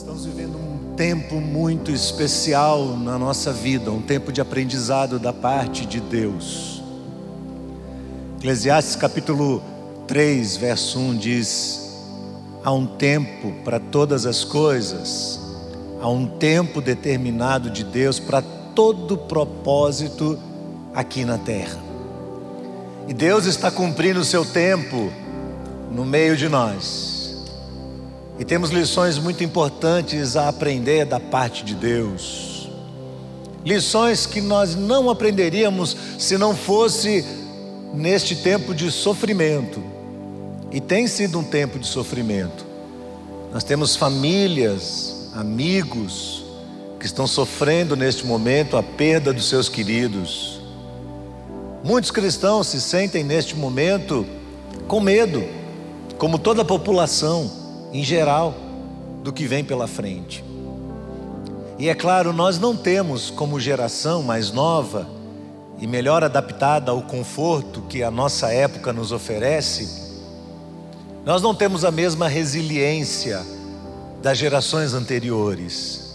estamos vivendo um tempo muito especial na nossa vida, um tempo de aprendizado da parte de Deus. Eclesiastes capítulo 3, verso 1 diz: Há um tempo para todas as coisas, há um tempo determinado de Deus para todo propósito aqui na terra. E Deus está cumprindo o seu tempo no meio de nós. E temos lições muito importantes a aprender da parte de Deus. Lições que nós não aprenderíamos se não fosse neste tempo de sofrimento. E tem sido um tempo de sofrimento. Nós temos famílias, amigos que estão sofrendo neste momento a perda dos seus queridos. Muitos cristãos se sentem neste momento com medo, como toda a população em geral, do que vem pela frente. E é claro, nós não temos como geração mais nova e melhor adaptada ao conforto que a nossa época nos oferece, nós não temos a mesma resiliência das gerações anteriores.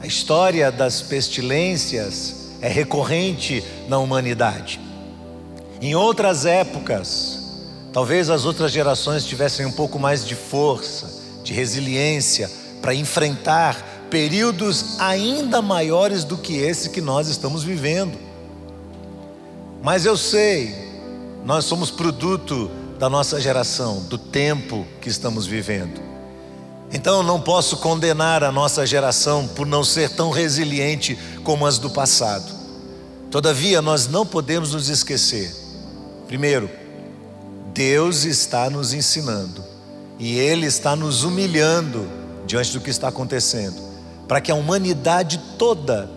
A história das pestilências é recorrente na humanidade. Em outras épocas, Talvez as outras gerações tivessem um pouco mais de força, de resiliência para enfrentar períodos ainda maiores do que esse que nós estamos vivendo. Mas eu sei, nós somos produto da nossa geração, do tempo que estamos vivendo. Então eu não posso condenar a nossa geração por não ser tão resiliente como as do passado. Todavia, nós não podemos nos esquecer. Primeiro, Deus está nos ensinando e Ele está nos humilhando diante do que está acontecendo, para que a humanidade toda,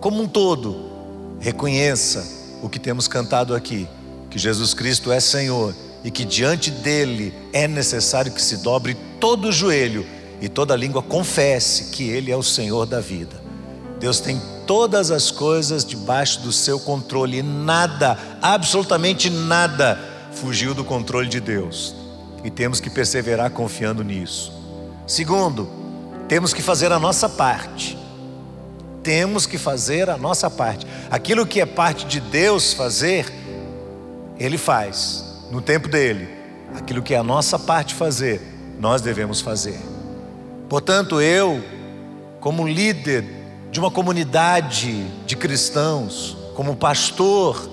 como um todo, reconheça o que temos cantado aqui: que Jesus Cristo é Senhor e que diante dele é necessário que se dobre todo o joelho e toda língua confesse que Ele é o Senhor da vida. Deus tem todas as coisas debaixo do seu controle e nada, absolutamente nada, fugiu do controle de Deus e temos que perseverar confiando nisso. Segundo, temos que fazer a nossa parte. Temos que fazer a nossa parte. Aquilo que é parte de Deus fazer, Ele faz no tempo dele. Aquilo que é a nossa parte fazer, nós devemos fazer. Portanto, eu, como líder de uma comunidade de cristãos, como pastor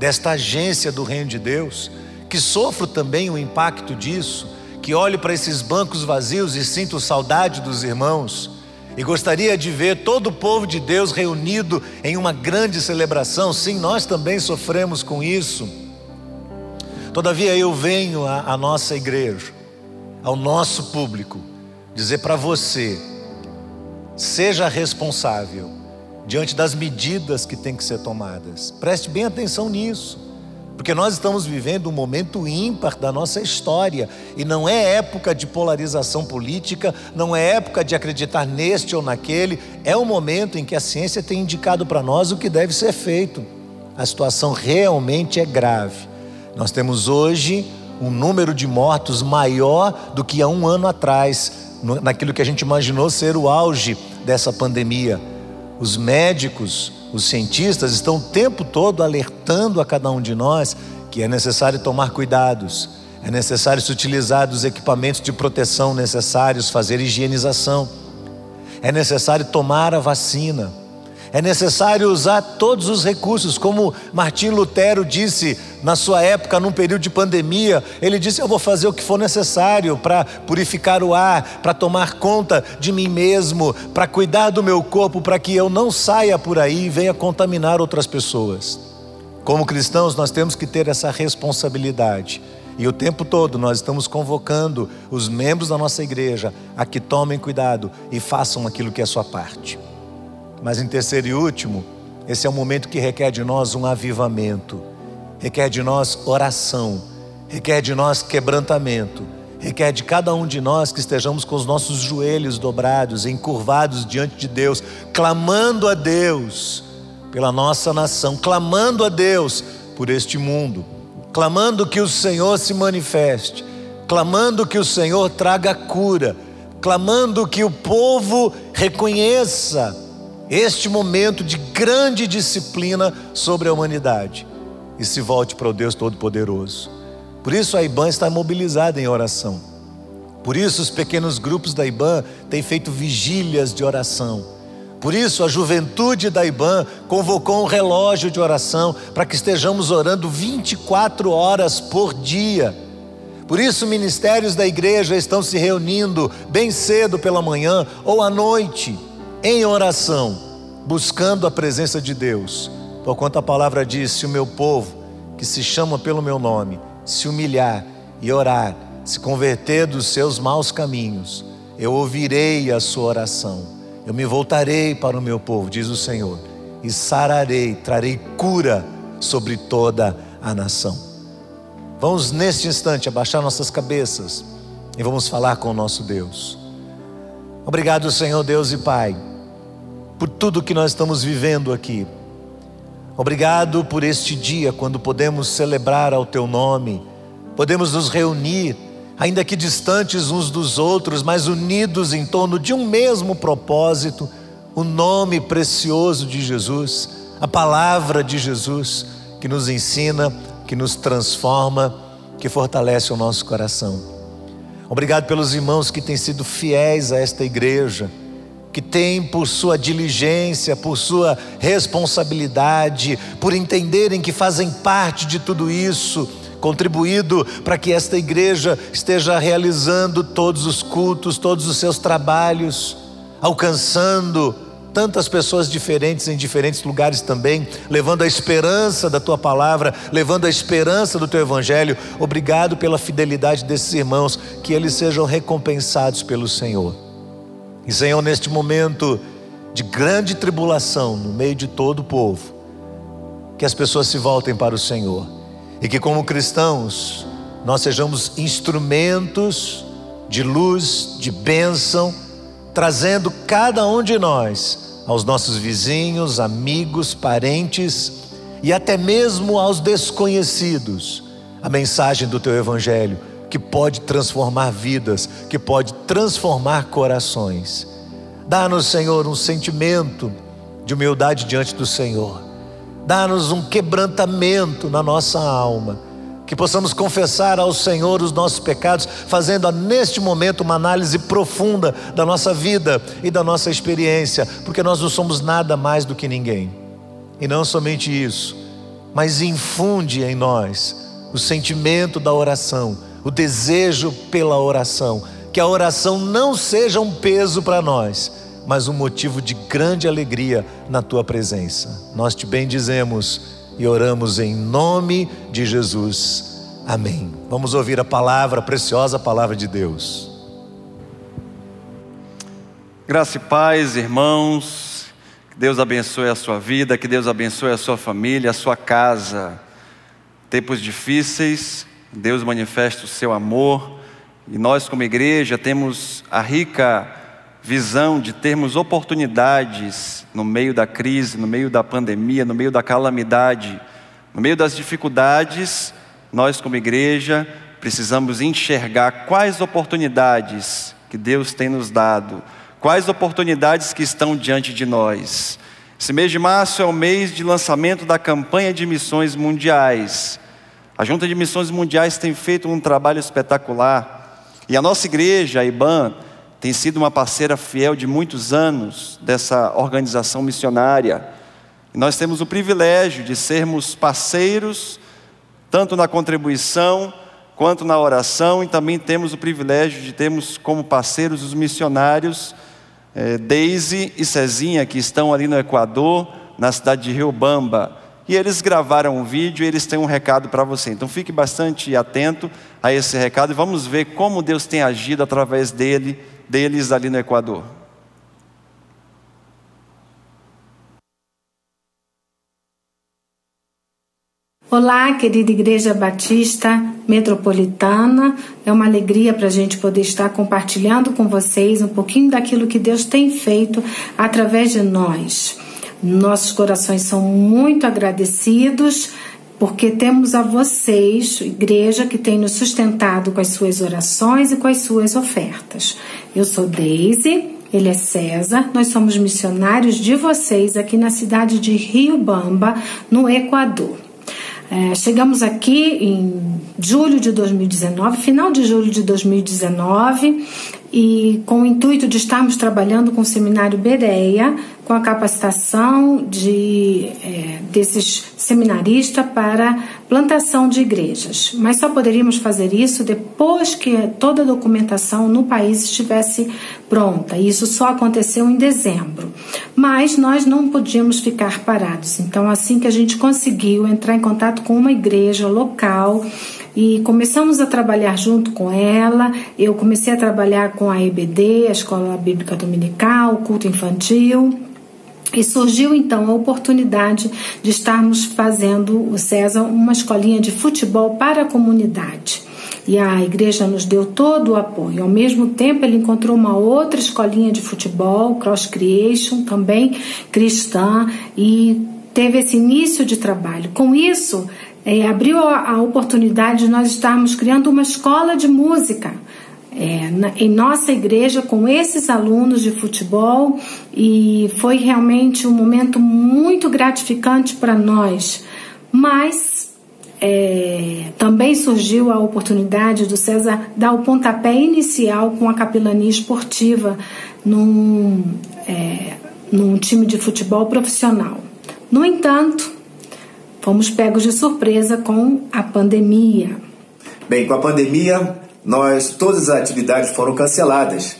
desta agência do Reino de Deus, que sofro também o impacto disso, que olho para esses bancos vazios e sinto saudade dos irmãos, e gostaria de ver todo o povo de Deus reunido em uma grande celebração. Sim, nós também sofremos com isso. Todavia, eu venho à, à nossa igreja, ao nosso público, dizer para você: seja responsável diante das medidas que têm que ser tomadas. Preste bem atenção nisso, porque nós estamos vivendo um momento ímpar da nossa história e não é época de polarização política, não é época de acreditar neste ou naquele, é o momento em que a ciência tem indicado para nós o que deve ser feito. A situação realmente é grave. Nós temos hoje um número de mortos maior do que há um ano atrás, naquilo que a gente imaginou ser o auge dessa pandemia. Os médicos, os cientistas estão o tempo todo alertando a cada um de nós que é necessário tomar cuidados, é necessário se utilizar dos equipamentos de proteção necessários, fazer higienização, é necessário tomar a vacina. É necessário usar todos os recursos, como Martim Lutero disse na sua época, num período de pandemia. Ele disse: Eu vou fazer o que for necessário para purificar o ar, para tomar conta de mim mesmo, para cuidar do meu corpo, para que eu não saia por aí e venha contaminar outras pessoas. Como cristãos, nós temos que ter essa responsabilidade. E o tempo todo nós estamos convocando os membros da nossa igreja a que tomem cuidado e façam aquilo que é a sua parte. Mas em terceiro e último, esse é um momento que requer de nós um avivamento, requer de nós oração, requer de nós quebrantamento, requer de cada um de nós que estejamos com os nossos joelhos dobrados, encurvados diante de Deus, clamando a Deus pela nossa nação, clamando a Deus por este mundo, clamando que o Senhor se manifeste, clamando que o Senhor traga cura clamando que o povo reconheça este momento de grande disciplina sobre a humanidade e se volte para o Deus Todo-Poderoso. Por isso a IBAN está mobilizada em oração. Por isso os pequenos grupos da IBAN têm feito vigílias de oração. Por isso a juventude da IBAN convocou um relógio de oração para que estejamos orando 24 horas por dia. Por isso ministérios da igreja estão se reunindo bem cedo pela manhã ou à noite em oração, buscando a presença de Deus. Porquanto a palavra diz: se o meu povo, que se chama pelo meu nome, se humilhar e orar, se converter dos seus maus caminhos, eu ouvirei a sua oração, eu me voltarei para o meu povo, diz o Senhor, e sararei, trarei cura sobre toda a nação. Vamos neste instante abaixar nossas cabeças e vamos falar com o nosso Deus. Obrigado, Senhor Deus e Pai, por tudo que nós estamos vivendo aqui. Obrigado por este dia, quando podemos celebrar ao Teu nome, podemos nos reunir, ainda que distantes uns dos outros, mas unidos em torno de um mesmo propósito, o nome precioso de Jesus, a palavra de Jesus, que nos ensina, que nos transforma, que fortalece o nosso coração. Obrigado pelos irmãos que têm sido fiéis a esta igreja que tem por sua diligência, por sua responsabilidade, por entenderem que fazem parte de tudo isso, contribuído para que esta igreja esteja realizando todos os cultos, todos os seus trabalhos, alcançando tantas pessoas diferentes em diferentes lugares também, levando a esperança da tua palavra, levando a esperança do teu evangelho. Obrigado pela fidelidade desses irmãos, que eles sejam recompensados pelo Senhor. E Senhor, neste momento de grande tribulação no meio de todo o povo, que as pessoas se voltem para o Senhor. E que, como cristãos, nós sejamos instrumentos de luz, de bênção, trazendo cada um de nós aos nossos vizinhos, amigos, parentes e até mesmo aos desconhecidos a mensagem do teu Evangelho que pode transformar vidas, que pode transformar corações. Dá-nos, Senhor, um sentimento de humildade diante do Senhor. Dá-nos um quebrantamento na nossa alma, que possamos confessar ao Senhor os nossos pecados, fazendo neste momento uma análise profunda da nossa vida e da nossa experiência, porque nós não somos nada mais do que ninguém. E não somente isso, mas infunde em nós o sentimento da oração o desejo pela oração. Que a oração não seja um peso para nós, mas um motivo de grande alegria na tua presença. Nós te bendizemos e oramos em nome de Jesus. Amém. Vamos ouvir a palavra, a preciosa palavra de Deus. Graça e paz, irmãos. Que Deus abençoe a sua vida, que Deus abençoe a sua família, a sua casa. Tempos difíceis, Deus manifesta o seu amor e nós, como igreja, temos a rica visão de termos oportunidades no meio da crise, no meio da pandemia, no meio da calamidade, no meio das dificuldades. Nós, como igreja, precisamos enxergar quais oportunidades que Deus tem nos dado, quais oportunidades que estão diante de nós. Esse mês de março é o mês de lançamento da campanha de missões mundiais. A Junta de Missões Mundiais tem feito um trabalho espetacular. E a nossa igreja, a IBAN, tem sido uma parceira fiel de muitos anos dessa organização missionária. E nós temos o privilégio de sermos parceiros, tanto na contribuição quanto na oração, e também temos o privilégio de termos como parceiros os missionários é, Daisy e Cezinha, que estão ali no Equador, na cidade de Rio Bamba. E eles gravaram um vídeo e eles têm um recado para você. Então fique bastante atento a esse recado e vamos ver como Deus tem agido através dele, deles ali no Equador. Olá, querida Igreja Batista Metropolitana. É uma alegria para a gente poder estar compartilhando com vocês um pouquinho daquilo que Deus tem feito através de nós. Nossos corações são muito agradecidos porque temos a vocês, igreja, que tem nos sustentado com as suas orações e com as suas ofertas. Eu sou Daisy, ele é César, nós somos missionários de vocês aqui na cidade de Rio Bamba, no Equador. É, chegamos aqui em julho de 2019, final de julho de 2019, e com o intuito de estarmos trabalhando com o seminário Bereia, com a capacitação de, é, desses seminaristas para plantação de igrejas. Mas só poderíamos fazer isso depois que toda a documentação no país estivesse pronta. Isso só aconteceu em dezembro. Mas nós não podíamos ficar parados. Então, assim que a gente conseguiu entrar em contato com uma igreja local, e começamos a trabalhar junto com ela. Eu comecei a trabalhar com a EBD, a Escola Bíblica Dominical, o culto infantil. E surgiu então a oportunidade de estarmos fazendo o César uma escolinha de futebol para a comunidade. E a igreja nos deu todo o apoio. Ao mesmo tempo, ele encontrou uma outra escolinha de futebol, Cross Creation, também cristã, e teve esse início de trabalho. Com isso, é, abriu a, a, oportunidade de nós estarmos criando uma escola de música é, na, em nossa igreja com esses alunos de futebol e foi realmente um momento muito gratificante para nós. Mas é, também surgiu a oportunidade do César dar o pontapé inicial com a capelania esportiva num, é, num time de futebol profissional. No entanto, fomos pegos de surpresa com a pandemia. Bem, com a pandemia, nós todas as atividades foram canceladas.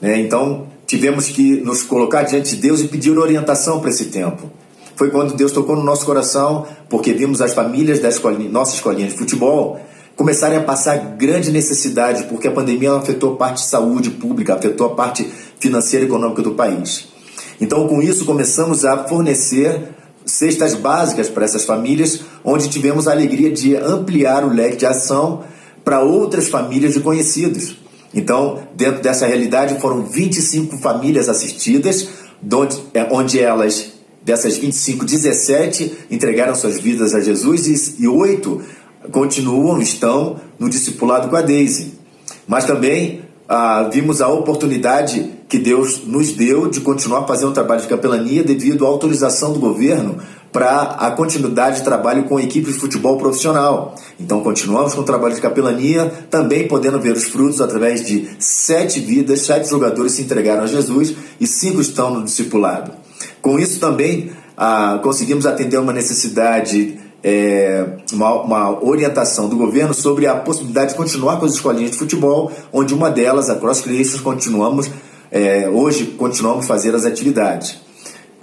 Né? Então, tivemos que nos colocar diante de Deus e pedir orientação para esse tempo. Foi quando Deus tocou no nosso coração, porque vimos as famílias da escolinha, nossa escolinha de futebol começarem a passar grande necessidade, porque a pandemia afetou a parte de saúde pública, afetou a parte financeira e econômica do país. Então, com isso, começamos a fornecer cestas básicas para essas famílias, onde tivemos a alegria de ampliar o leque de ação para outras famílias de conhecidos. Então, dentro dessa realidade, foram 25 famílias assistidas, onde elas, dessas 25, 17 entregaram suas vidas a Jesus e oito continuam, estão no discipulado com a Daisy. Mas também ah, vimos a oportunidade que Deus nos deu de continuar fazendo um trabalho de capelania devido à autorização do governo para a continuidade de trabalho com a equipe de futebol profissional. Então continuamos com o trabalho de capelania, também podendo ver os frutos através de sete vidas, sete jogadores se entregaram a Jesus e cinco estão no discipulado. Com isso também ah, conseguimos atender uma necessidade é, uma, uma, orientação do governo sobre a possibilidade de continuar com as escolinhas de futebol, onde uma delas, a Cross Creations, continuamos, é, hoje continuamos fazer as atividades.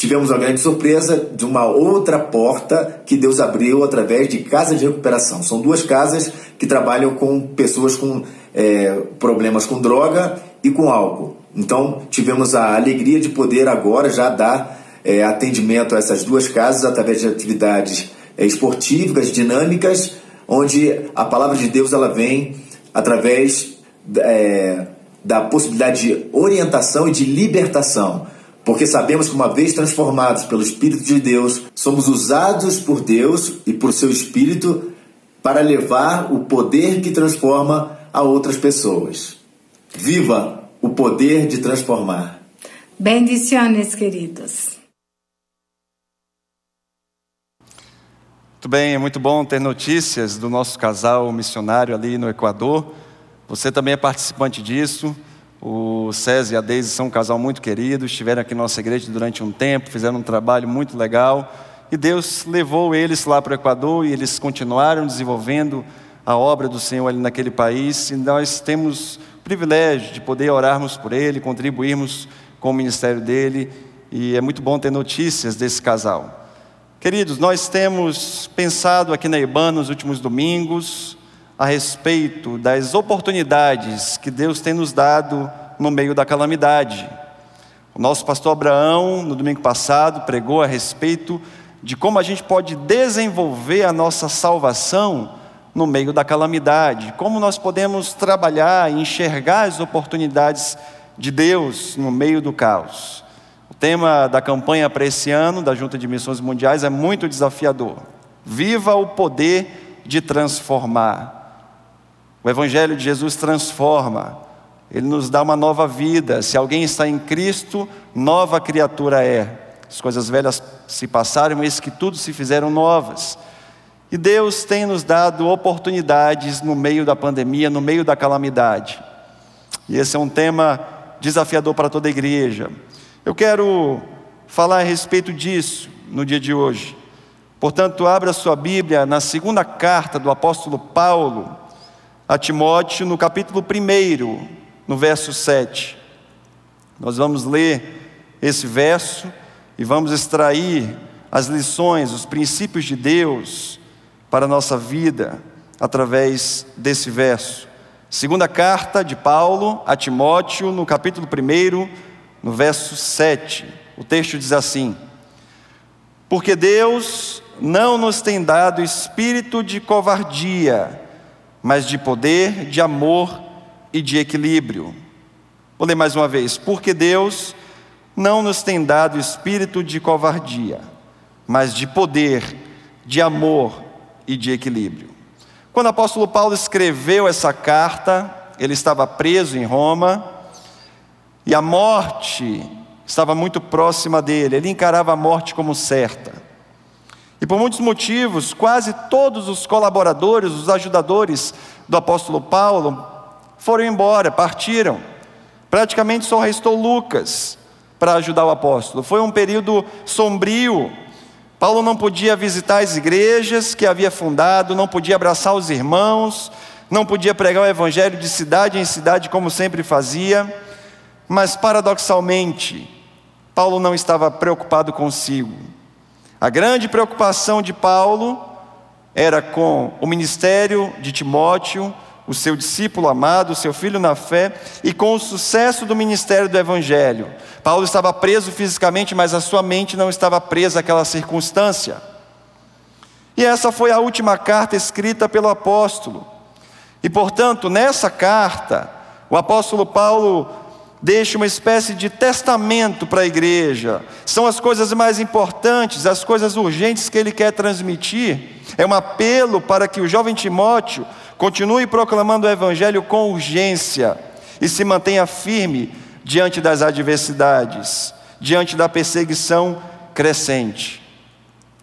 Tivemos uma grande surpresa de uma outra porta que Deus abriu através de casas de recuperação. São duas casas que trabalham com pessoas com é, problemas com droga e com álcool. Então tivemos a alegria de poder agora já dar é, atendimento a essas duas casas através de atividades é, esportivas, dinâmicas, onde a palavra de Deus ela vem através é, da possibilidade de orientação e de libertação. Porque sabemos que, uma vez transformados pelo Espírito de Deus, somos usados por Deus e por seu Espírito para levar o poder que transforma a outras pessoas. Viva o poder de transformar. Bendiciones, queridos. Muito bem, é muito bom ter notícias do nosso casal missionário ali no Equador. Você também é participante disso. O César e a Deise são um casal muito querido, estiveram aqui na nossa igreja durante um tempo, fizeram um trabalho muito legal. E Deus levou eles lá para o Equador e eles continuaram desenvolvendo a obra do Senhor ali naquele país. E nós temos o privilégio de poder orarmos por ele, contribuirmos com o ministério dele. E é muito bom ter notícias desse casal. Queridos, nós temos pensado aqui na IBAN nos últimos domingos a respeito das oportunidades que Deus tem nos dado no meio da calamidade. O nosso pastor Abraão, no domingo passado, pregou a respeito de como a gente pode desenvolver a nossa salvação no meio da calamidade, como nós podemos trabalhar e enxergar as oportunidades de Deus no meio do caos tema da campanha para esse ano, da Junta de Missões Mundiais, é muito desafiador. Viva o poder de transformar. O Evangelho de Jesus transforma, ele nos dá uma nova vida. Se alguém está em Cristo, nova criatura é. As coisas velhas se passaram, mas que tudo se fizeram novas. E Deus tem nos dado oportunidades no meio da pandemia, no meio da calamidade. E esse é um tema desafiador para toda a igreja. Eu quero falar a respeito disso no dia de hoje. Portanto, abra sua Bíblia na segunda carta do apóstolo Paulo a Timóteo, no capítulo 1, no verso 7. Nós vamos ler esse verso e vamos extrair as lições, os princípios de Deus para a nossa vida através desse verso. Segunda carta de Paulo a Timóteo, no capítulo 1, no verso 7. O texto diz assim: Porque Deus não nos tem dado espírito de covardia, mas de poder, de amor e de equilíbrio. Vou ler mais uma vez. Porque Deus não nos tem dado espírito de covardia, mas de poder, de amor e de equilíbrio. Quando o apóstolo Paulo escreveu essa carta, ele estava preso em Roma e a morte estava muito próxima dele, ele encarava a morte como certa. E por muitos motivos, quase todos os colaboradores, os ajudadores do apóstolo Paulo foram embora, partiram. Praticamente só restou Lucas para ajudar o apóstolo. Foi um período sombrio, Paulo não podia visitar as igrejas que havia fundado, não podia abraçar os irmãos, não podia pregar o evangelho de cidade em cidade como sempre fazia, mas paradoxalmente, Paulo não estava preocupado consigo. A grande preocupação de Paulo era com o ministério de Timóteo, o seu discípulo amado, o seu filho na fé, e com o sucesso do ministério do Evangelho. Paulo estava preso fisicamente, mas a sua mente não estava presa àquela circunstância. E essa foi a última carta escrita pelo apóstolo. E portanto, nessa carta, o apóstolo Paulo deixa uma espécie de testamento para a igreja. São as coisas mais importantes, as coisas urgentes que ele quer transmitir. É um apelo para que o jovem Timóteo continue proclamando o evangelho com urgência e se mantenha firme diante das adversidades, diante da perseguição crescente.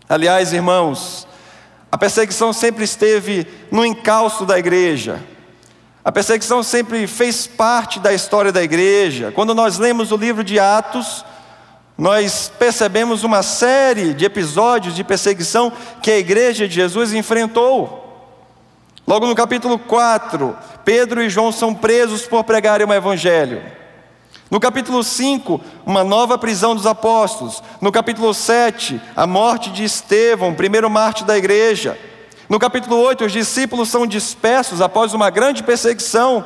Aliás, irmãos, a perseguição sempre esteve no encalço da igreja. A perseguição sempre fez parte da história da igreja. Quando nós lemos o livro de Atos, nós percebemos uma série de episódios de perseguição que a igreja de Jesus enfrentou. Logo no capítulo 4, Pedro e João são presos por pregarem o evangelho. No capítulo 5, uma nova prisão dos apóstolos. No capítulo 7, a morte de Estevão, primeiro mártir da igreja. No capítulo 8, os discípulos são dispersos após uma grande perseguição.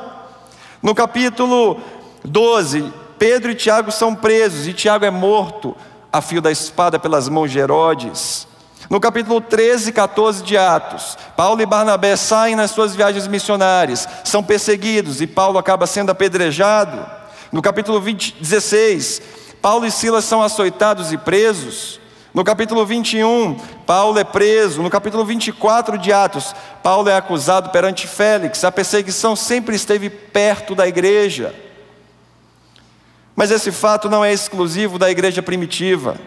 No capítulo 12, Pedro e Tiago são presos e Tiago é morto a fio da espada pelas mãos de Herodes. No capítulo 13 e 14 de Atos, Paulo e Barnabé saem nas suas viagens missionárias, são perseguidos e Paulo acaba sendo apedrejado. No capítulo 20, 16, Paulo e Silas são açoitados e presos. No capítulo 21, Paulo é preso. No capítulo 24 de Atos, Paulo é acusado perante Félix. A perseguição sempre esteve perto da igreja. Mas esse fato não é exclusivo da igreja primitiva.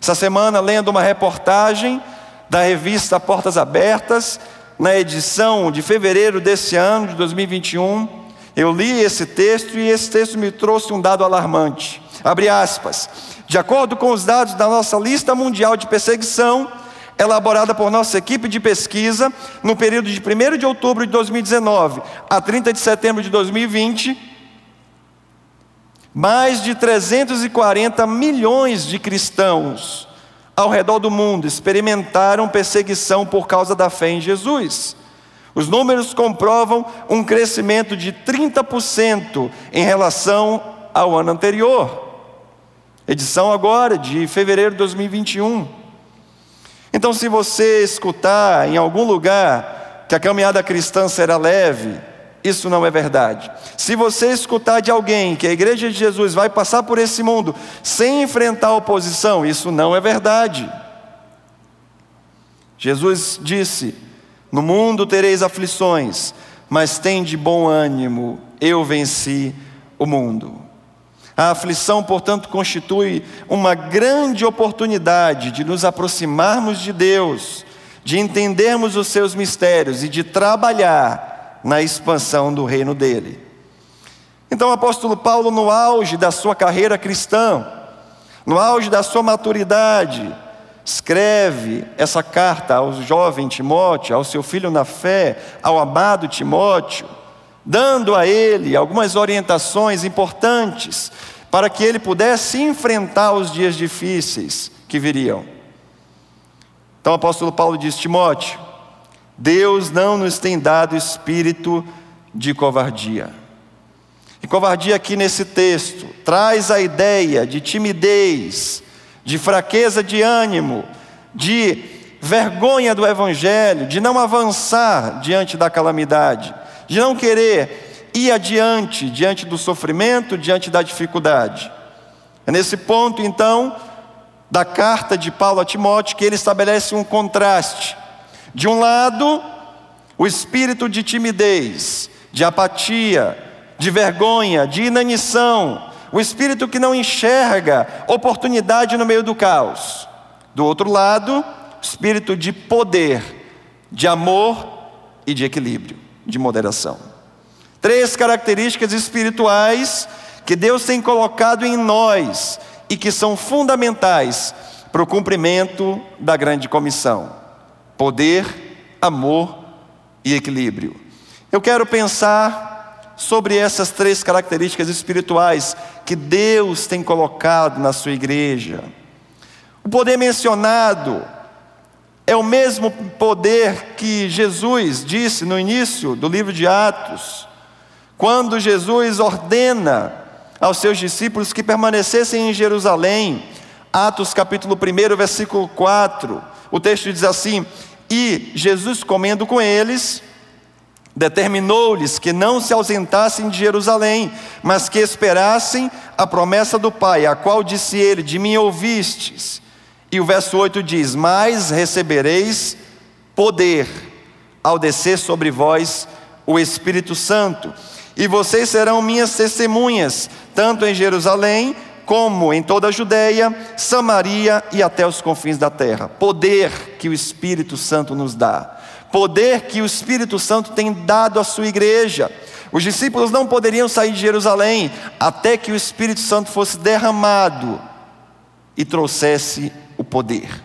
Essa semana, lendo uma reportagem da revista Portas Abertas, na edição de fevereiro desse ano, de 2021, eu li esse texto e esse texto me trouxe um dado alarmante. Abre aspas. De acordo com os dados da nossa lista mundial de perseguição, elaborada por nossa equipe de pesquisa, no período de 1 de outubro de 2019 a 30 de setembro de 2020, mais de 340 milhões de cristãos ao redor do mundo experimentaram perseguição por causa da fé em Jesus. Os números comprovam um crescimento de 30% em relação ao ano anterior. Edição agora, de fevereiro de 2021. Então, se você escutar em algum lugar que a caminhada cristã será leve, isso não é verdade. Se você escutar de alguém que a igreja de Jesus vai passar por esse mundo sem enfrentar oposição, isso não é verdade. Jesus disse: No mundo tereis aflições, mas tem de bom ânimo, eu venci o mundo. A aflição, portanto, constitui uma grande oportunidade de nos aproximarmos de Deus, de entendermos os seus mistérios e de trabalhar na expansão do reino dele. Então, o apóstolo Paulo, no auge da sua carreira cristã, no auge da sua maturidade, escreve essa carta ao jovem Timóteo, ao seu filho na fé, ao amado Timóteo, dando a ele algumas orientações importantes para que ele pudesse enfrentar os dias difíceis que viriam. Então o apóstolo Paulo diz: Timóteo, Deus não nos tem dado espírito de covardia. E covardia aqui nesse texto traz a ideia de timidez, de fraqueza de ânimo, de vergonha do Evangelho, de não avançar diante da calamidade, de não querer ir adiante diante do sofrimento, diante da dificuldade. É nesse ponto, então, da carta de Paulo a Timóteo que ele estabelece um contraste. De um lado, o espírito de timidez, de apatia, de vergonha, de inanição, o espírito que não enxerga oportunidade no meio do caos. Do outro lado, espírito de poder, de amor e de equilíbrio, de moderação. Três características espirituais que Deus tem colocado em nós e que são fundamentais para o cumprimento da grande comissão: poder, amor e equilíbrio. Eu quero pensar sobre essas três características espirituais que Deus tem colocado na sua igreja. O poder mencionado é o mesmo poder que Jesus disse no início do livro de Atos, quando Jesus ordena aos seus discípulos que permanecessem em Jerusalém. Atos capítulo 1, versículo 4. O texto diz assim: E Jesus comendo com eles, Determinou-lhes que não se ausentassem de Jerusalém, mas que esperassem a promessa do Pai, a qual disse ele: De mim ouvistes. E o verso 8 diz: Mas recebereis poder ao descer sobre vós o Espírito Santo, e vocês serão minhas testemunhas, tanto em Jerusalém como em toda a Judéia, Samaria e até os confins da terra. Poder que o Espírito Santo nos dá poder que o Espírito Santo tem dado à sua igreja. Os discípulos não poderiam sair de Jerusalém até que o Espírito Santo fosse derramado e trouxesse o poder.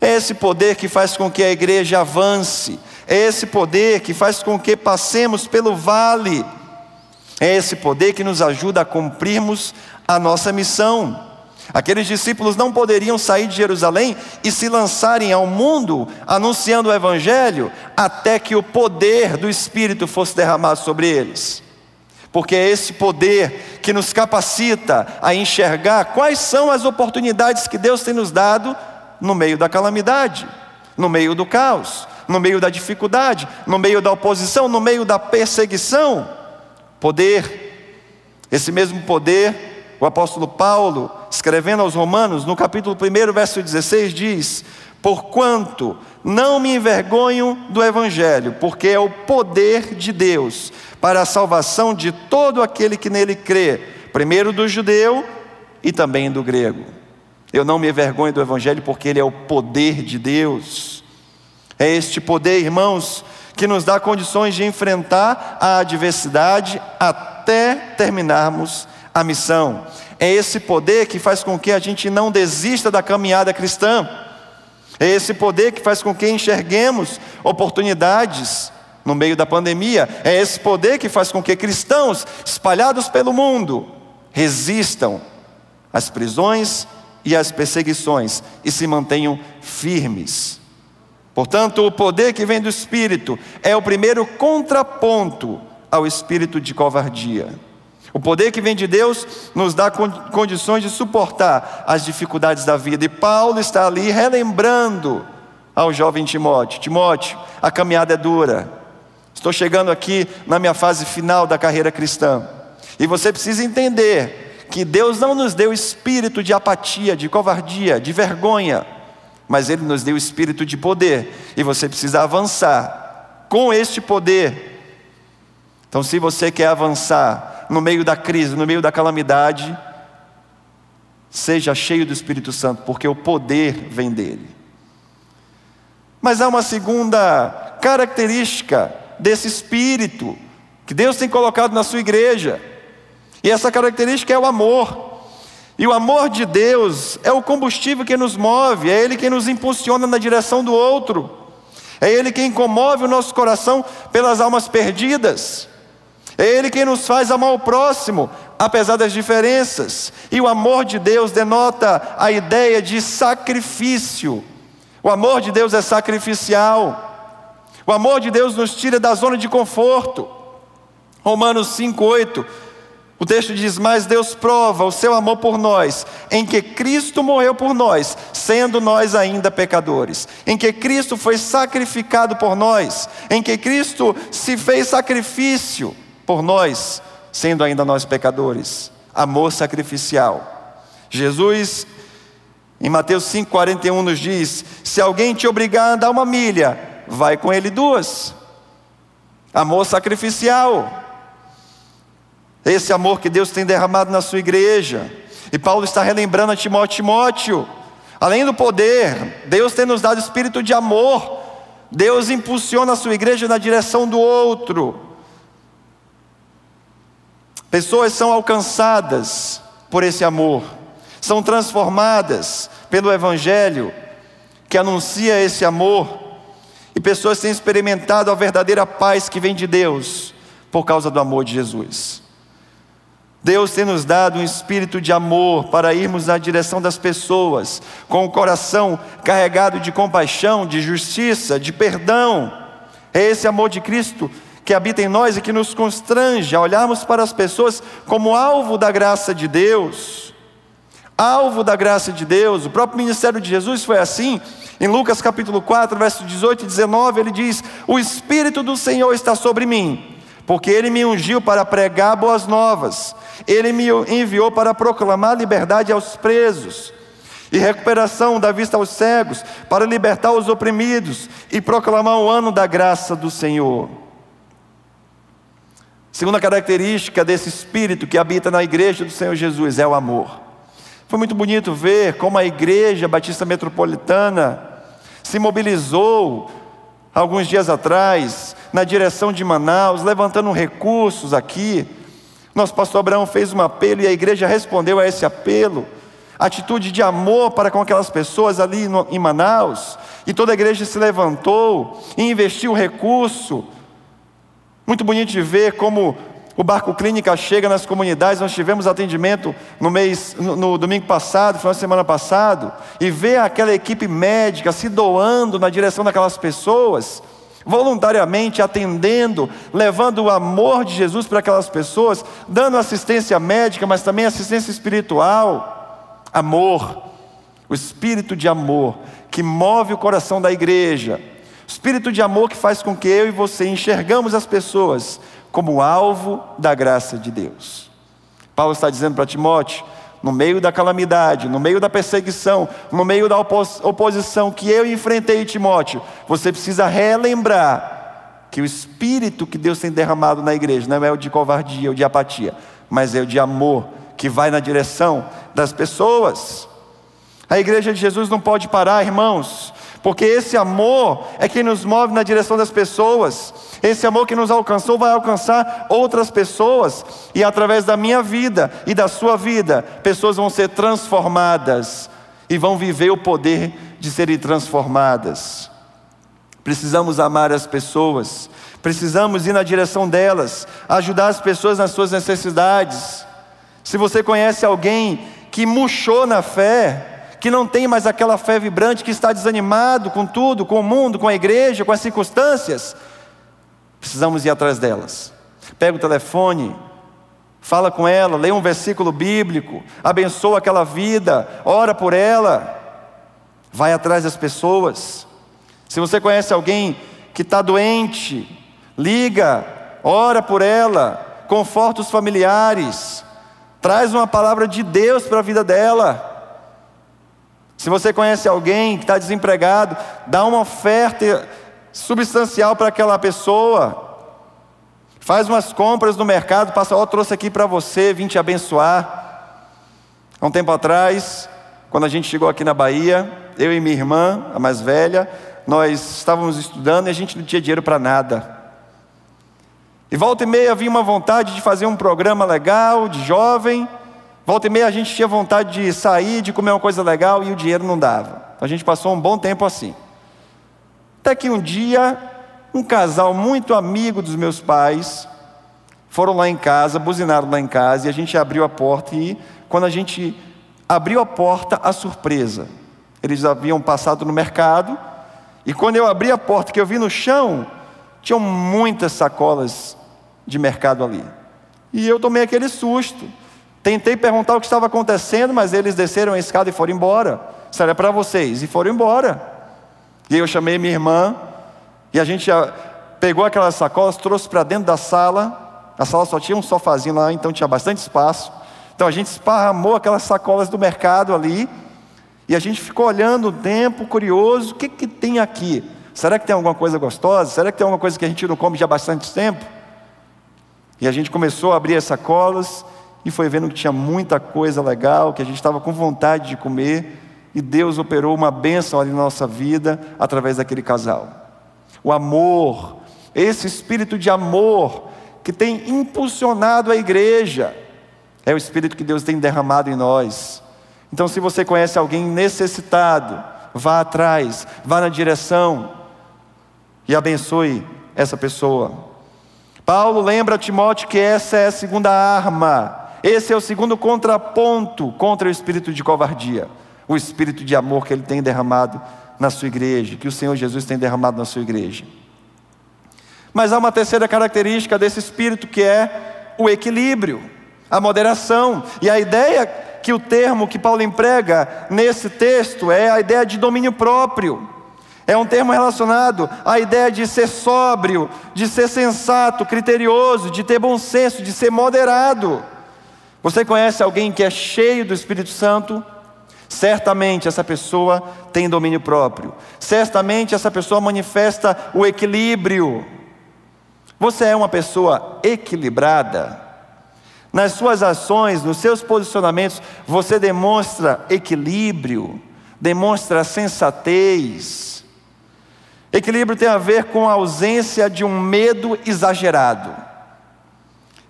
É esse poder que faz com que a igreja avance, é esse poder que faz com que passemos pelo vale, é esse poder que nos ajuda a cumprirmos a nossa missão. Aqueles discípulos não poderiam sair de Jerusalém e se lançarem ao mundo anunciando o Evangelho até que o poder do Espírito fosse derramado sobre eles. Porque é esse poder que nos capacita a enxergar quais são as oportunidades que Deus tem nos dado no meio da calamidade, no meio do caos, no meio da dificuldade, no meio da oposição, no meio da perseguição. Poder, esse mesmo poder o apóstolo Paulo, escrevendo aos Romanos, no capítulo 1, verso 16, diz: Porquanto não me envergonho do Evangelho, porque é o poder de Deus para a salvação de todo aquele que nele crê, primeiro do judeu e também do grego. Eu não me envergonho do Evangelho, porque ele é o poder de Deus. É este poder, irmãos, que nos dá condições de enfrentar a adversidade até terminarmos a missão. É esse poder que faz com que a gente não desista da caminhada cristã. É esse poder que faz com que enxerguemos oportunidades no meio da pandemia. É esse poder que faz com que cristãos espalhados pelo mundo resistam às prisões e às perseguições e se mantenham firmes. Portanto, o poder que vem do Espírito é o primeiro contraponto ao espírito de covardia. O poder que vem de Deus nos dá condições de suportar as dificuldades da vida. E Paulo está ali relembrando ao jovem Timóteo: Timóteo, a caminhada é dura. Estou chegando aqui na minha fase final da carreira cristã. E você precisa entender que Deus não nos deu espírito de apatia, de covardia, de vergonha, mas Ele nos deu espírito de poder, e você precisa avançar com este poder. Então, se você quer avançar no meio da crise, no meio da calamidade, seja cheio do Espírito Santo, porque o poder vem dele. Mas há uma segunda característica desse espírito que Deus tem colocado na sua igreja. E essa característica é o amor. E o amor de Deus é o combustível que nos move, é Ele quem nos impulsiona na direção do outro, é Ele quem comove o nosso coração pelas almas perdidas, é Ele quem nos faz amar o próximo, apesar das diferenças. E o amor de Deus denota a ideia de sacrifício. O amor de Deus é sacrificial. O amor de Deus nos tira da zona de conforto. Romanos 5,8. O texto diz: Mas Deus prova o seu amor por nós, em que Cristo morreu por nós, sendo nós ainda pecadores, em que Cristo foi sacrificado por nós, em que Cristo se fez sacrifício por nós, sendo ainda nós pecadores. Amor sacrificial. Jesus, em Mateus 5,41, nos diz: Se alguém te obrigar a andar uma milha, vai com ele duas. Amor sacrificial. Esse amor que Deus tem derramado na sua igreja. E Paulo está relembrando a Timóteo, Timóteo, além do poder, Deus tem nos dado espírito de amor. Deus impulsiona a sua igreja na direção do outro. Pessoas são alcançadas por esse amor, são transformadas pelo Evangelho que anuncia esse amor e pessoas têm experimentado a verdadeira paz que vem de Deus por causa do amor de Jesus. Deus tem nos dado um espírito de amor para irmos na direção das pessoas, com o coração carregado de compaixão, de justiça, de perdão. É esse amor de Cristo que habita em nós e que nos constrange a olharmos para as pessoas como alvo da graça de Deus. Alvo da graça de Deus. O próprio ministério de Jesus foi assim. Em Lucas capítulo 4, verso 18 e 19, ele diz: O Espírito do Senhor está sobre mim, porque ele me ungiu para pregar boas novas, ele me enviou para proclamar liberdade aos presos e recuperação da vista aos cegos, para libertar os oprimidos e proclamar o ano da graça do Senhor. Segunda característica desse espírito que habita na igreja do Senhor Jesus é o amor. Foi muito bonito ver como a igreja batista metropolitana se mobilizou alguns dias atrás na direção de Manaus, levantando recursos aqui. Nosso pastor Abraão fez um apelo e a igreja respondeu a esse apelo. Atitude de amor para com aquelas pessoas ali em Manaus. E toda a igreja se levantou e investiu recurso. Muito bonito de ver como o Barco Clínica chega nas comunidades, nós tivemos atendimento no mês, no, no domingo passado, final de semana passado, e ver aquela equipe médica se doando na direção daquelas pessoas, voluntariamente atendendo, levando o amor de Jesus para aquelas pessoas, dando assistência médica, mas também assistência espiritual. Amor, o espírito de amor que move o coração da igreja, espírito de amor que faz com que eu e você enxergamos as pessoas como alvo da graça de Deus. Paulo está dizendo para Timóteo: no meio da calamidade, no meio da perseguição, no meio da oposição que eu enfrentei, Timóteo, você precisa relembrar que o espírito que Deus tem derramado na igreja não é o de covardia ou de apatia, mas é o de amor que vai na direção das pessoas. A igreja de Jesus não pode parar, irmãos, porque esse amor é que nos move na direção das pessoas. Esse amor que nos alcançou vai alcançar outras pessoas, e através da minha vida e da sua vida, pessoas vão ser transformadas e vão viver o poder de serem transformadas. Precisamos amar as pessoas, precisamos ir na direção delas, ajudar as pessoas nas suas necessidades. Se você conhece alguém que murchou na fé, que não tem mais aquela fé vibrante, que está desanimado com tudo, com o mundo, com a igreja, com as circunstâncias, precisamos ir atrás delas. Pega o telefone, fala com ela, lê um versículo bíblico, abençoa aquela vida, ora por ela, vai atrás das pessoas. Se você conhece alguém que está doente, liga, ora por ela, conforta os familiares, traz uma palavra de Deus para a vida dela. Se você conhece alguém que está desempregado, dá uma oferta substancial para aquela pessoa. Faz umas compras no mercado, passa, ó, oh, trouxe aqui para você, vim te abençoar. Há um tempo atrás, quando a gente chegou aqui na Bahia, eu e minha irmã, a mais velha, nós estávamos estudando e a gente não tinha dinheiro para nada. E volta e meia havia uma vontade de fazer um programa legal, de jovem. Volta e meia a gente tinha vontade de sair, de comer uma coisa legal e o dinheiro não dava. Então a gente passou um bom tempo assim. Até que um dia, um casal muito amigo dos meus pais foram lá em casa, buzinaram lá em casa e a gente abriu a porta e quando a gente abriu a porta, a surpresa. Eles haviam passado no mercado e quando eu abri a porta que eu vi no chão, tinham muitas sacolas de mercado ali. E eu tomei aquele susto. Tentei perguntar o que estava acontecendo, mas eles desceram a escada e foram embora. Isso era para vocês. E foram embora. E eu chamei minha irmã, e a gente pegou aquelas sacolas, trouxe para dentro da sala. A sala só tinha um sofazinho lá, então tinha bastante espaço. Então a gente esparramou aquelas sacolas do mercado ali. E a gente ficou olhando o tempo, curioso: o que, que tem aqui? Será que tem alguma coisa gostosa? Será que tem alguma coisa que a gente não come já há bastante tempo? E a gente começou a abrir as sacolas e foi vendo que tinha muita coisa legal, que a gente estava com vontade de comer, e Deus operou uma bênção ali na nossa vida através daquele casal. O amor, esse espírito de amor que tem impulsionado a igreja, é o espírito que Deus tem derramado em nós. Então, se você conhece alguém necessitado, vá atrás, vá na direção e abençoe essa pessoa. Paulo lembra a Timóteo que essa é a segunda arma, esse é o segundo contraponto contra o espírito de covardia, o espírito de amor que ele tem derramado na sua igreja, que o Senhor Jesus tem derramado na sua igreja. Mas há uma terceira característica desse espírito que é o equilíbrio, a moderação, e a ideia que o termo que Paulo emprega nesse texto é a ideia de domínio próprio. É um termo relacionado à ideia de ser sóbrio, de ser sensato, criterioso, de ter bom senso, de ser moderado. Você conhece alguém que é cheio do Espírito Santo? Certamente essa pessoa tem domínio próprio. Certamente essa pessoa manifesta o equilíbrio. Você é uma pessoa equilibrada. Nas suas ações, nos seus posicionamentos, você demonstra equilíbrio, demonstra sensatez Equilíbrio tem a ver com a ausência de um medo exagerado.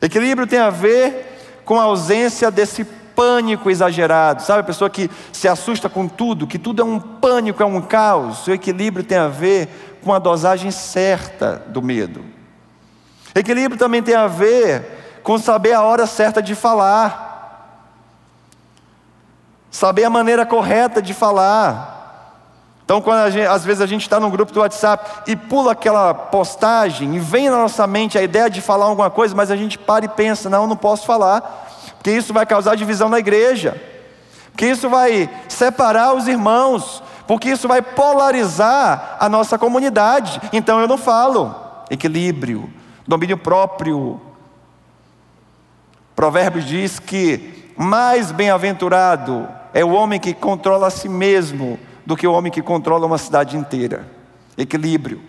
Equilíbrio tem a ver com a ausência desse pânico exagerado. Sabe a pessoa que se assusta com tudo, que tudo é um pânico, é um caos. O equilíbrio tem a ver com a dosagem certa do medo. Equilíbrio também tem a ver com saber a hora certa de falar. Saber a maneira correta de falar. Então, quando gente, às vezes a gente está num grupo do WhatsApp e pula aquela postagem e vem na nossa mente a ideia de falar alguma coisa, mas a gente para e pensa: não, não posso falar, porque isso vai causar divisão na igreja, porque isso vai separar os irmãos, porque isso vai polarizar a nossa comunidade. Então eu não falo. Equilíbrio, domínio próprio. Provérbios diz que mais bem-aventurado é o homem que controla a si mesmo do que o homem que controla uma cidade inteira. Equilíbrio.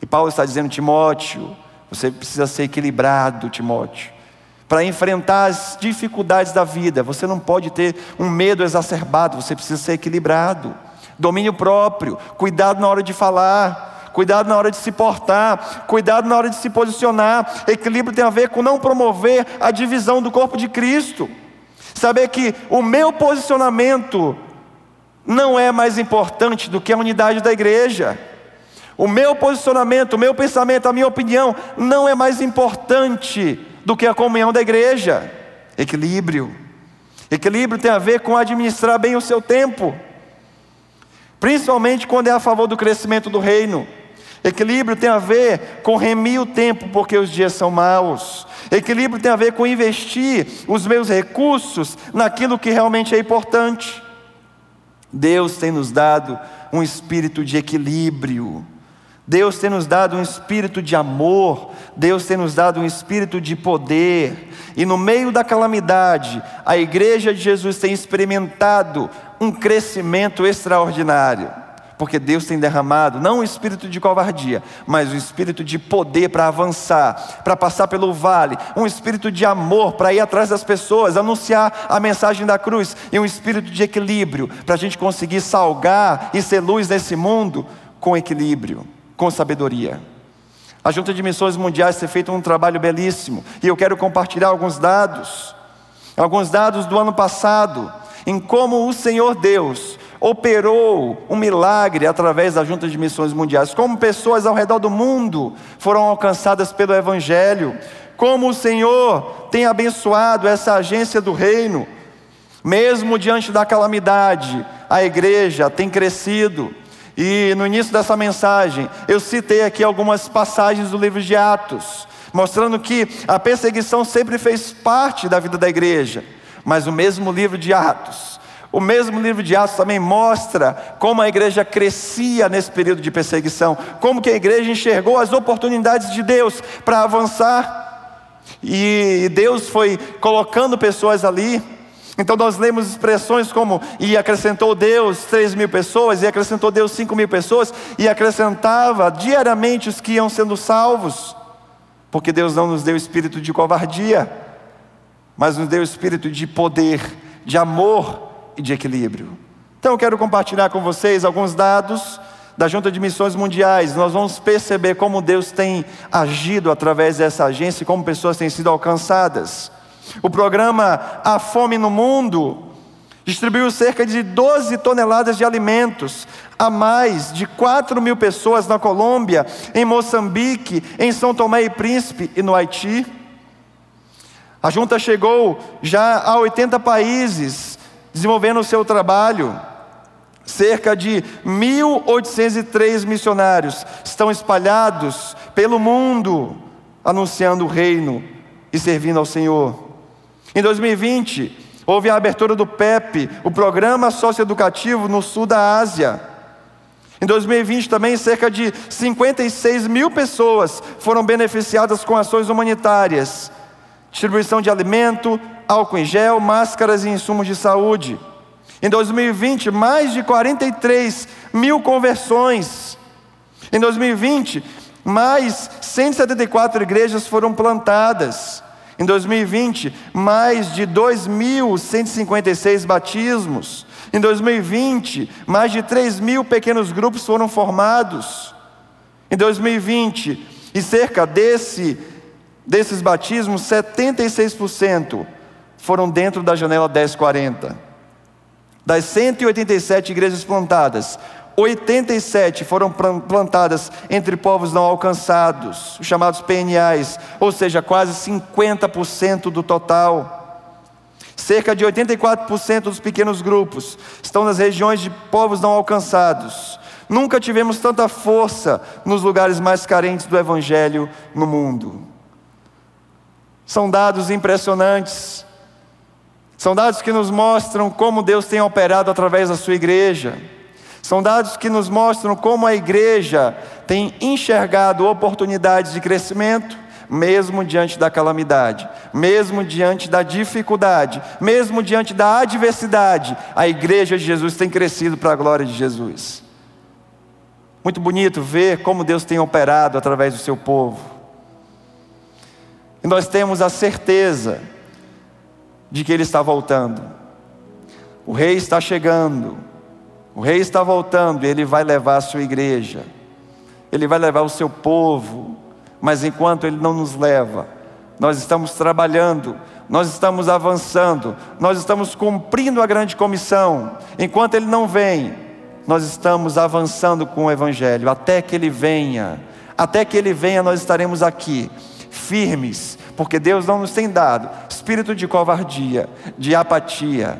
E Paulo está dizendo, Timóteo, você precisa ser equilibrado, Timóteo. Para enfrentar as dificuldades da vida, você não pode ter um medo exacerbado, você precisa ser equilibrado. Domínio próprio, cuidado na hora de falar, cuidado na hora de se portar, cuidado na hora de se posicionar. Equilíbrio tem a ver com não promover a divisão do corpo de Cristo. Saber que o meu posicionamento não é mais importante do que a unidade da igreja. O meu posicionamento, o meu pensamento, a minha opinião não é mais importante do que a comunhão da igreja. Equilíbrio. Equilíbrio tem a ver com administrar bem o seu tempo, principalmente quando é a favor do crescimento do reino. Equilíbrio tem a ver com remir o tempo porque os dias são maus. Equilíbrio tem a ver com investir os meus recursos naquilo que realmente é importante. Deus tem nos dado um espírito de equilíbrio. Deus tem nos dado um espírito de amor, Deus tem nos dado um espírito de poder, e no meio da calamidade, a igreja de Jesus tem experimentado um crescimento extraordinário. Porque Deus tem derramado não um espírito de covardia, mas um espírito de poder para avançar, para passar pelo vale, um espírito de amor para ir atrás das pessoas, anunciar a mensagem da cruz, e um espírito de equilíbrio para a gente conseguir salgar e ser luz nesse mundo com equilíbrio, com sabedoria. A Junta de Missões Mundiais tem feito um trabalho belíssimo, e eu quero compartilhar alguns dados, alguns dados do ano passado, em como o Senhor Deus operou um milagre através da Junta de Missões Mundiais, como pessoas ao redor do mundo foram alcançadas pelo Evangelho, como o Senhor tem abençoado essa agência do reino, mesmo diante da calamidade, a igreja tem crescido. E no início dessa mensagem, eu citei aqui algumas passagens do livro de Atos, mostrando que a perseguição sempre fez parte da vida da igreja, mas o mesmo livro de Atos o mesmo livro de Atos também mostra como a igreja crescia nesse período de perseguição, como que a igreja enxergou as oportunidades de Deus para avançar. E Deus foi colocando pessoas ali. Então nós lemos expressões como e acrescentou Deus três mil pessoas, e acrescentou Deus cinco mil pessoas, e acrescentava diariamente os que iam sendo salvos, porque Deus não nos deu espírito de covardia, mas nos deu espírito de poder, de amor e de equilíbrio. Então eu quero compartilhar com vocês alguns dados da Junta de Missões Mundiais. Nós vamos perceber como Deus tem agido através dessa agência e como pessoas têm sido alcançadas. O programa A Fome no Mundo distribuiu cerca de 12 toneladas de alimentos a mais de 4 mil pessoas na Colômbia, em Moçambique, em São Tomé e Príncipe e no Haiti. A junta chegou já a 80 países desenvolvendo o seu trabalho. Cerca de 1.803 missionários estão espalhados pelo mundo, anunciando o reino e servindo ao Senhor. Em 2020, houve a abertura do PEP, o Programa Socioeducativo no sul da Ásia. Em 2020 também, cerca de 56 mil pessoas foram beneficiadas com ações humanitárias, distribuição de alimento, álcool em gel, máscaras e insumos de saúde. Em 2020, mais de 43 mil conversões. Em 2020, mais 174 igrejas foram plantadas. Em 2020, mais de 2.156 batismos. Em 2020, mais de 3 mil pequenos grupos foram formados. Em 2020, e cerca desse, desses batismos, 76% foram dentro da janela 1040. Das 187 igrejas plantadas, 87 foram plantadas entre povos não alcançados, os chamados PNAs, ou seja, quase 50% do total. Cerca de 84% dos pequenos grupos estão nas regiões de povos não alcançados. Nunca tivemos tanta força nos lugares mais carentes do Evangelho no mundo. São dados impressionantes. São dados que nos mostram como Deus tem operado através da sua igreja. São dados que nos mostram como a igreja tem enxergado oportunidades de crescimento, mesmo diante da calamidade, mesmo diante da dificuldade, mesmo diante da adversidade, a igreja de Jesus tem crescido para a glória de Jesus. Muito bonito ver como Deus tem operado através do seu povo. E nós temos a certeza de que ele está voltando. O rei está chegando. O rei está voltando e ele vai levar a sua igreja. Ele vai levar o seu povo. Mas enquanto ele não nos leva, nós estamos trabalhando, nós estamos avançando, nós estamos cumprindo a grande comissão. Enquanto ele não vem, nós estamos avançando com o evangelho até que ele venha. Até que ele venha, nós estaremos aqui firmes, porque Deus não nos tem dado espírito de covardia, de apatia,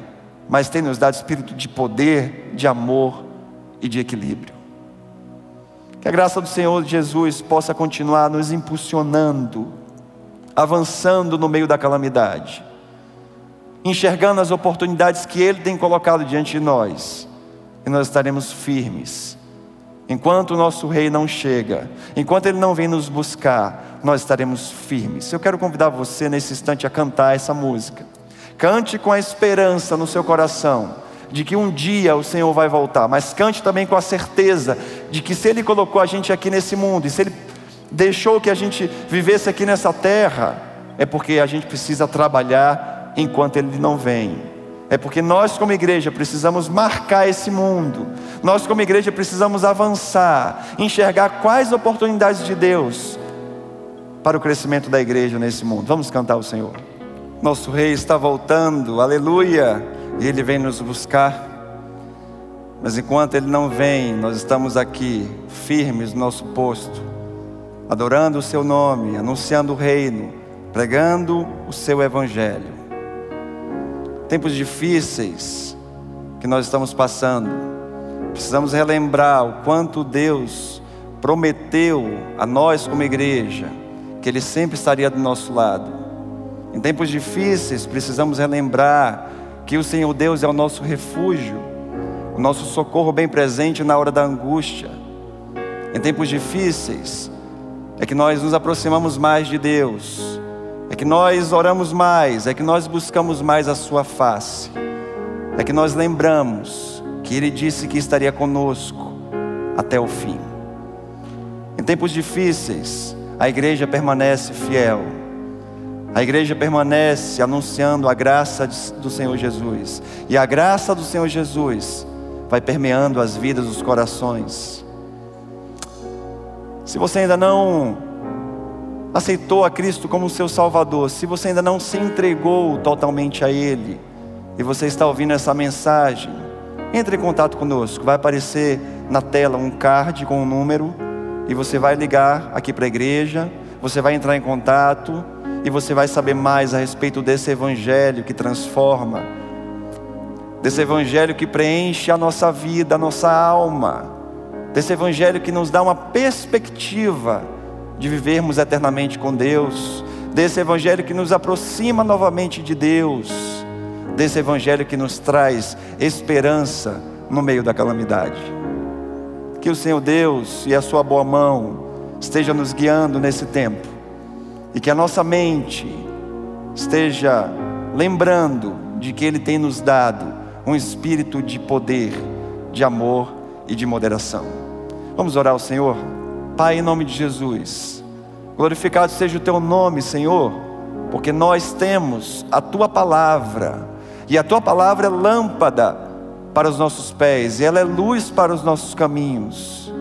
mas tem nos dado espírito de poder, de amor e de equilíbrio. Que a graça do Senhor Jesus possa continuar nos impulsionando, avançando no meio da calamidade, enxergando as oportunidades que Ele tem colocado diante de nós, e nós estaremos firmes Enquanto o nosso rei não chega, enquanto ele não vem nos buscar, nós estaremos firmes. Eu quero convidar você nesse instante a cantar essa música. Cante com a esperança no seu coração, de que um dia o Senhor vai voltar, mas cante também com a certeza de que se Ele colocou a gente aqui nesse mundo, e se Ele deixou que a gente vivesse aqui nessa terra, é porque a gente precisa trabalhar enquanto Ele não vem. É porque nós, como igreja, precisamos marcar esse mundo. Nós, como igreja, precisamos avançar, enxergar quais oportunidades de Deus para o crescimento da igreja nesse mundo. Vamos cantar o Senhor. Nosso Rei está voltando, aleluia, e Ele vem nos buscar. Mas enquanto Ele não vem, nós estamos aqui, firmes no nosso posto, adorando o Seu nome, anunciando o reino, pregando o Seu Evangelho tempos difíceis que nós estamos passando, precisamos relembrar o quanto Deus prometeu a nós como igreja que Ele sempre estaria do nosso lado. Em tempos difíceis, precisamos relembrar que o Senhor Deus é o nosso refúgio, o nosso socorro bem presente na hora da angústia. Em tempos difíceis, é que nós nos aproximamos mais de Deus, é que nós oramos mais, é que nós buscamos mais a Sua face, é que nós lembramos que Ele disse que estaria conosco até o fim. Em tempos difíceis, a igreja permanece fiel, a igreja permanece anunciando a graça do Senhor Jesus, e a graça do Senhor Jesus vai permeando as vidas dos corações. Se você ainda não aceitou a Cristo como seu Salvador, se você ainda não se entregou totalmente a Ele, e você está ouvindo essa mensagem, entre em contato conosco. Vai aparecer na tela um card com um número, e você vai ligar aqui para a igreja, você vai entrar em contato, e você vai saber mais a respeito desse Evangelho que transforma, desse Evangelho que preenche a nossa vida, a nossa alma, desse Evangelho que nos dá uma perspectiva de vivermos eternamente com Deus, desse Evangelho que nos aproxima novamente de Deus, desse Evangelho que nos traz esperança no meio da calamidade. Que o Senhor Deus e a Sua boa mão esteja nos guiando nesse tempo, e que a nossa mente esteja lembrando de que Ele tem nos dado um espírito de poder, de amor e de moderação. Vamos orar ao Senhor? Pai, em nome de Jesus, glorificado seja o teu nome, Senhor, porque nós temos a tua palavra, e a tua palavra é lâmpada para os nossos pés, e ela é luz para os nossos caminhos.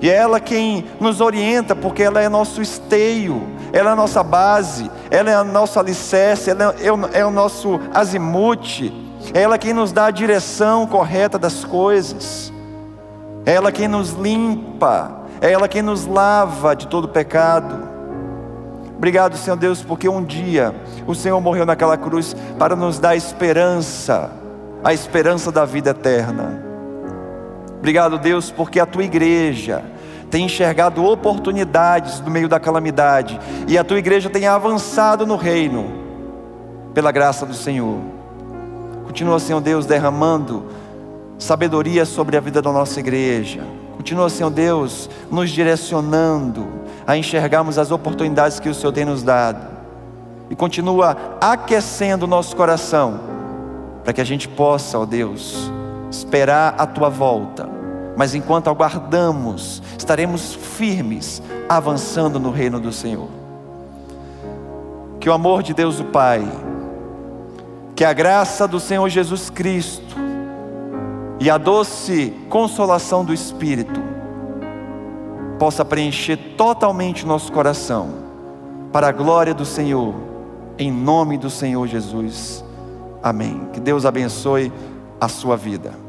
E é ela quem nos orienta, porque ela é nosso esteio, ela é a nossa base, ela é o nosso alicerce, ela é, é o nosso azimute, é ela quem nos dá a direção correta das coisas, é ela quem nos limpa, é ela quem nos lava de todo pecado. Obrigado, Senhor Deus, porque um dia o Senhor morreu naquela cruz para nos dar esperança, a esperança da vida eterna. Obrigado, Deus, porque a tua igreja tem enxergado oportunidades no meio da calamidade e a tua igreja tem avançado no reino pela graça do Senhor. Continua, Senhor Deus, derramando sabedoria sobre a vida da nossa igreja Continua, Senhor Deus, nos direcionando a enxergarmos as oportunidades que o Senhor tem nos dado. E continua aquecendo o nosso coração, para que a gente possa, ó Deus, esperar a tua volta. Mas enquanto aguardamos, estaremos firmes, avançando no reino do Senhor. Que o amor de Deus o Pai, que a graça do Senhor Jesus Cristo, e a doce consolação do Espírito possa preencher totalmente o nosso coração, para a glória do Senhor, em nome do Senhor Jesus. Amém. Que Deus abençoe a sua vida.